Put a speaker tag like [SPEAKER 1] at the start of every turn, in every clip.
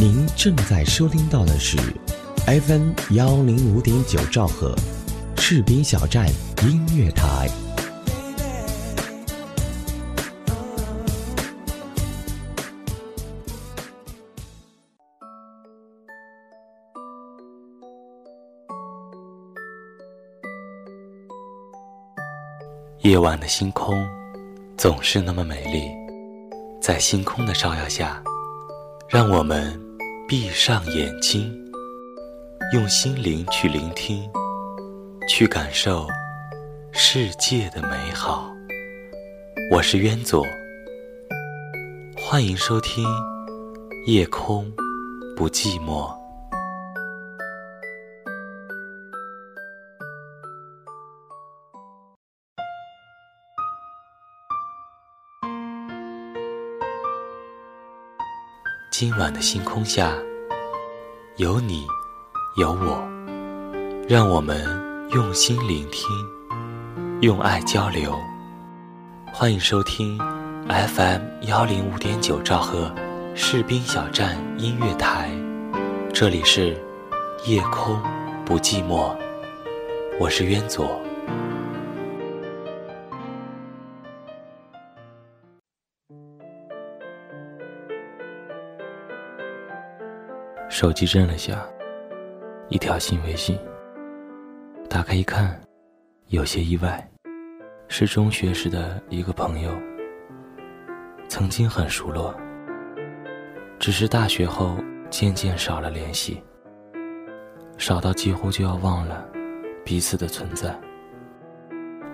[SPEAKER 1] 您正在收听到的是 FM 幺零五点九兆赫，赤兵小站音乐台。
[SPEAKER 2] 夜晚的星空总是那么美丽，在星空的照耀下，让我们闭上眼睛，用心灵去聆听，去感受世界的美好。我是渊左，欢迎收听《夜空不寂寞》。今晚的星空下，有你，有我，让我们用心聆听，用爱交流。欢迎收听 FM 幺零五点九兆赫士兵小站音乐台，这里是夜空不寂寞，我是渊左。手机震了下，一条新微信。打开一看，有些意外，是中学时的一个朋友。曾经很熟络，只是大学后渐渐少了联系，少到几乎就要忘了彼此的存在。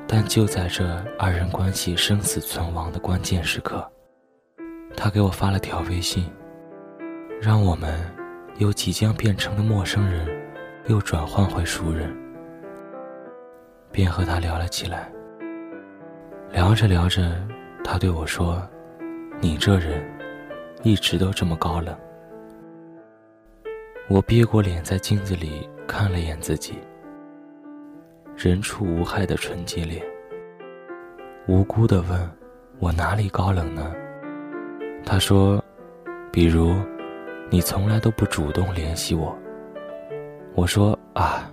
[SPEAKER 2] 但就在这二人关系生死存亡的关键时刻，他给我发了条微信，让我们。由即将变成的陌生人，又转换回熟人，便和他聊了起来。聊着聊着，他对我说：“你这人，一直都这么高冷。”我憋过脸，在镜子里看了眼自己，人畜无害的纯洁脸，无辜的问：“我哪里高冷呢？”他说：“比如。”你从来都不主动联系我。我说啊，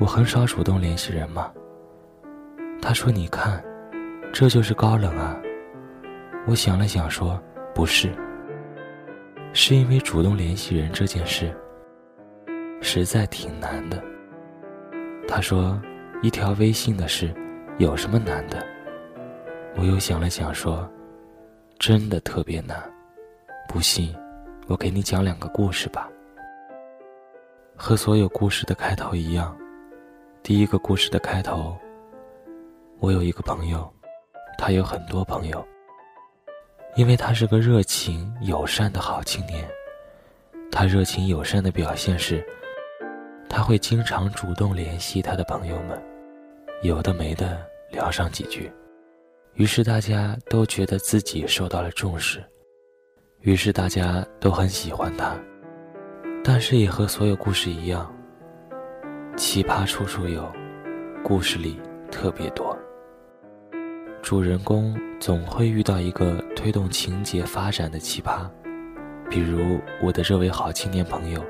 [SPEAKER 2] 我很少主动联系人嘛。他说：“你看，这就是高冷啊。”我想了想说：“不是，是因为主动联系人这件事实在挺难的。”他说：“一条微信的事有什么难的？”我又想了想说：“真的特别难，不信。”我给你讲两个故事吧。和所有故事的开头一样，第一个故事的开头，我有一个朋友，他有很多朋友，因为他是个热情友善的好青年。他热情友善的表现是，他会经常主动联系他的朋友们，有的没的聊上几句，于是大家都觉得自己受到了重视。于是大家都很喜欢他，但是也和所有故事一样，奇葩处处有，故事里特别多。主人公总会遇到一个推动情节发展的奇葩，比如我的这位好青年朋友，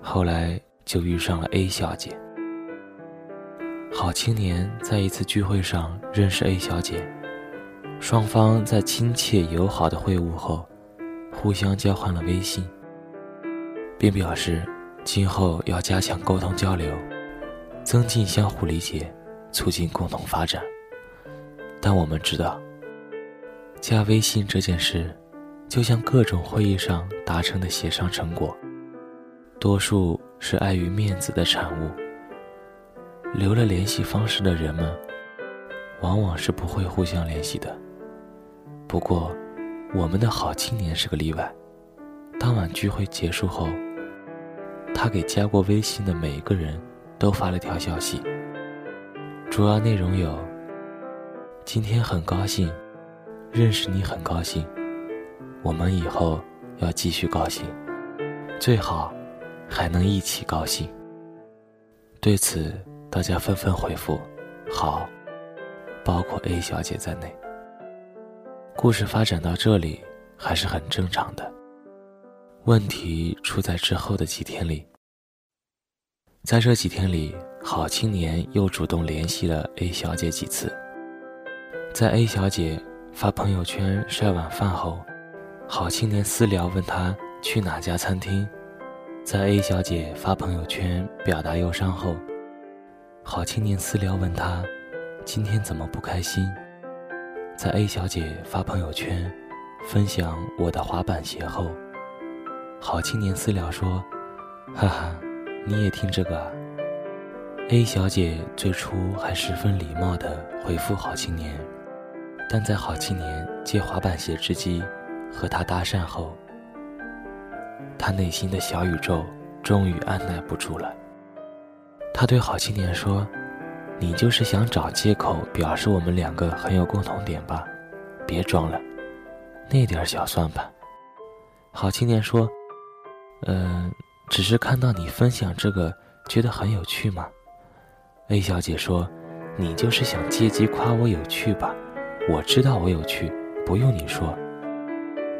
[SPEAKER 2] 后来就遇上了 A 小姐。好青年在一次聚会上认识 A 小姐。双方在亲切友好的会晤后，互相交换了微信，并表示今后要加强沟通交流，增进相互理解，促进共同发展。但我们知道，加微信这件事，就像各种会议上达成的协商成果，多数是碍于面子的产物。留了联系方式的人们，往往是不会互相联系的。不过，我们的好青年是个例外。当晚聚会结束后，他给加过微信的每一个人都发了条消息，主要内容有：今天很高兴认识你，很高兴，我们以后要继续高兴，最好还能一起高兴。对此，大家纷纷回复：好，包括 A 小姐在内。故事发展到这里还是很正常的。问题出在之后的几天里。在这几天里，好青年又主动联系了 A 小姐几次。在 A 小姐发朋友圈晒晚饭后，好青年私聊问她去哪家餐厅。在 A 小姐发朋友圈表达忧伤后，好青年私聊问她今天怎么不开心。在 A 小姐发朋友圈分享我的滑板鞋后，好青年私聊说：“哈哈，你也听这个啊？”A 小姐最初还十分礼貌地回复好青年，但在好青年借滑板鞋之机和他搭讪后，他内心的小宇宙终于按耐不住了。他对好青年说。你就是想找借口表示我们两个很有共同点吧？别装了，那点小算盘。好青年说：“嗯，只是看到你分享这个，觉得很有趣嘛。”A 小姐说：“你就是想借机夸我有趣吧？我知道我有趣，不用你说。”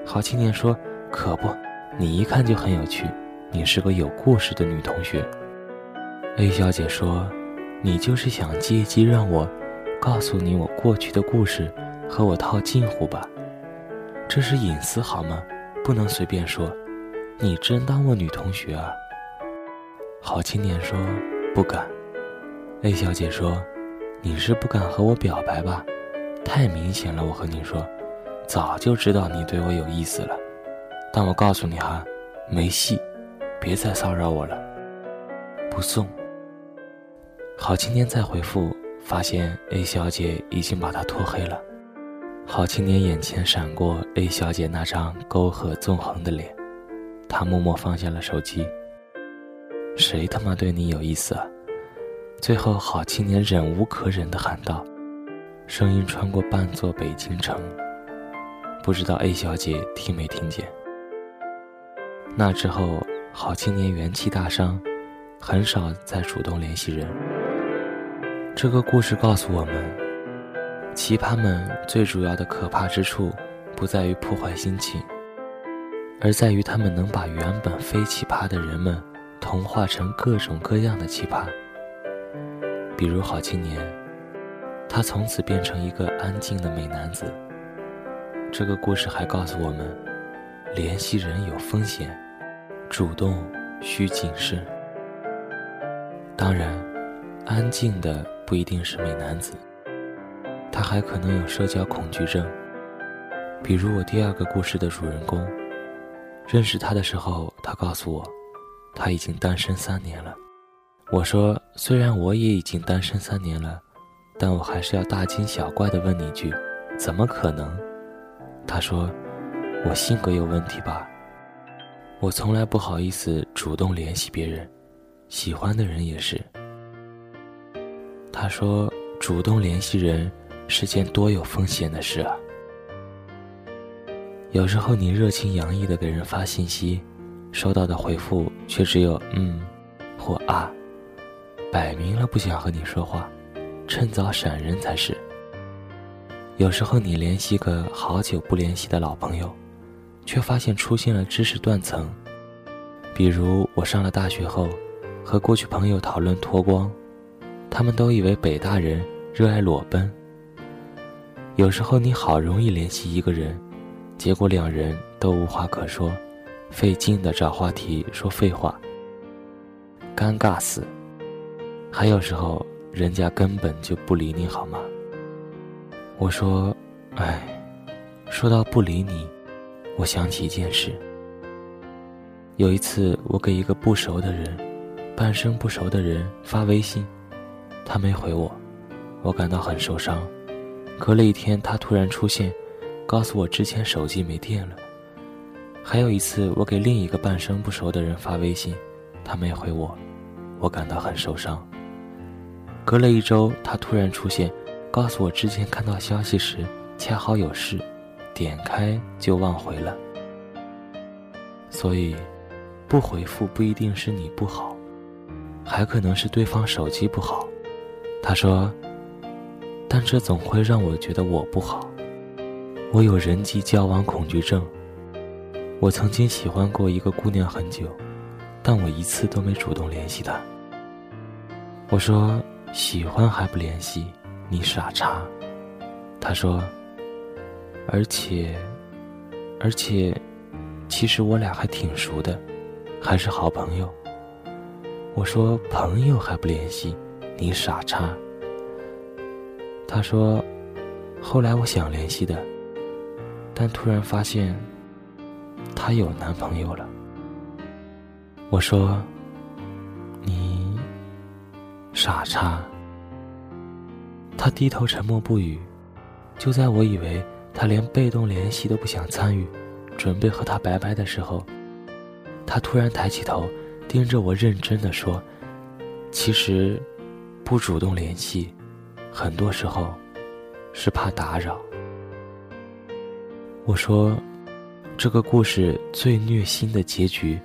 [SPEAKER 2] 好青年说：“可不，你一看就很有趣，你是个有故事的女同学。”A 小姐说。你就是想借机让我告诉你我过去的故事，和我套近乎吧？这是隐私好吗？不能随便说。你真当我女同学啊？好青年说不敢。A 小姐说，你是不敢和我表白吧？太明显了，我和你说，早就知道你对我有意思了。但我告诉你哈，没戏，别再骚扰我了。不送。好青年再回复，发现 A 小姐已经把他拖黑了。好青年眼前闪过 A 小姐那张沟壑纵横的脸，他默默放下了手机。谁他妈对你有意思啊？最后，好青年忍无可忍地喊道，声音穿过半座北京城。不知道 A 小姐听没听见？那之后，好青年元气大伤，很少再主动联系人。这个故事告诉我们，奇葩们最主要的可怕之处，不在于破坏心情，而在于他们能把原本非奇葩的人们同化成各种各样的奇葩。比如好青年，他从此变成一个安静的美男子。这个故事还告诉我们，联系人有风险，主动需谨慎。当然，安静的。不一定是美男子，他还可能有社交恐惧症。比如我第二个故事的主人公，认识他的时候，他告诉我，他已经单身三年了。我说，虽然我也已经单身三年了，但我还是要大惊小怪地问你一句：怎么可能？他说，我性格有问题吧？我从来不好意思主动联系别人，喜欢的人也是。他说：“主动联系人是件多有风险的事啊。有时候你热情洋溢的给人发信息，收到的回复却只有‘嗯’或‘啊’，摆明了不想和你说话，趁早闪人才是。有时候你联系个好久不联系的老朋友，却发现出现了知识断层。比如我上了大学后，和过去朋友讨论脱光。”他们都以为北大人热爱裸奔。有时候你好容易联系一个人，结果两人都无话可说，费劲的找话题说废话，尴尬死。还有时候人家根本就不理你好吗？我说，哎，说到不理你，我想起一件事。有一次我给一个不熟的人，半生不熟的人发微信。他没回我，我感到很受伤。隔了一天，他突然出现，告诉我之前手机没电了。还有一次，我给另一个半生不熟的人发微信，他没回我，我感到很受伤。隔了一周，他突然出现，告诉我之前看到消息时恰好有事，点开就忘回了。所以，不回复不一定是你不好，还可能是对方手机不好。他说：“但这总会让我觉得我不好，我有人际交往恐惧症。我曾经喜欢过一个姑娘很久，但我一次都没主动联系她。我说喜欢还不联系，你傻叉。他说，而且，而且，其实我俩还挺熟的，还是好朋友。我说朋友还不联系，你傻叉。他说，后来我想联系的，但突然发现，她有男朋友了。我说，你。傻叉。他低头沉默不语，就在我以为他连被动联系都不想参与，准备和他拜拜的时候，他突然抬起头，盯着我认真的说：“其实，不主动联系，很多时候，是怕打扰。”我说：“这个故事最虐心的结局，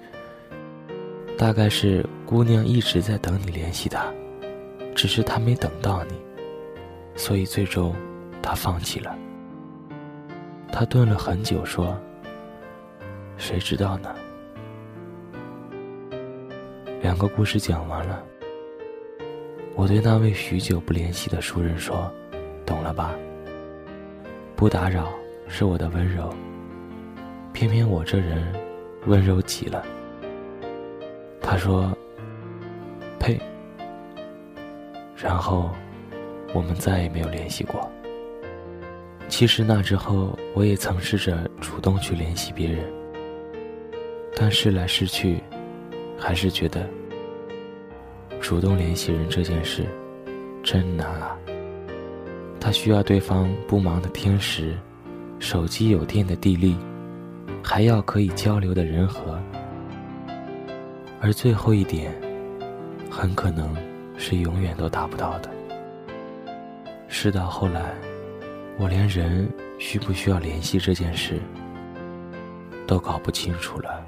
[SPEAKER 2] 大概是姑娘一直在等你联系他。”只是他没等到你，所以最终，他放弃了。他顿了很久，说：“谁知道呢？”两个故事讲完了，我对那位许久不联系的熟人说：“懂了吧？不打扰是我的温柔，偏偏我这人温柔极了。”他说：“呸。”然后，我们再也没有联系过。其实那之后，我也曾试着主动去联系别人，但试来试去，还是觉得主动联系人这件事真难啊。他需要对方不忙的天时，手机有电的地利，还要可以交流的人和，而最后一点，很可能。是永远都达不到的。事到后来，我连人需不需要联系这件事都搞不清楚了。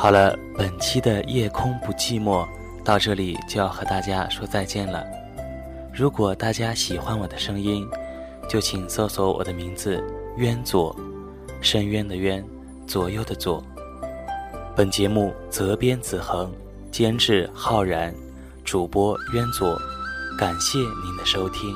[SPEAKER 2] 好了，本期的夜空不寂寞到这里就要和大家说再见了。如果大家喜欢我的声音，就请搜索我的名字“渊左”，深渊的渊，左右的左。本节目责编子恒，监制浩然，主播渊左。感谢您的收听。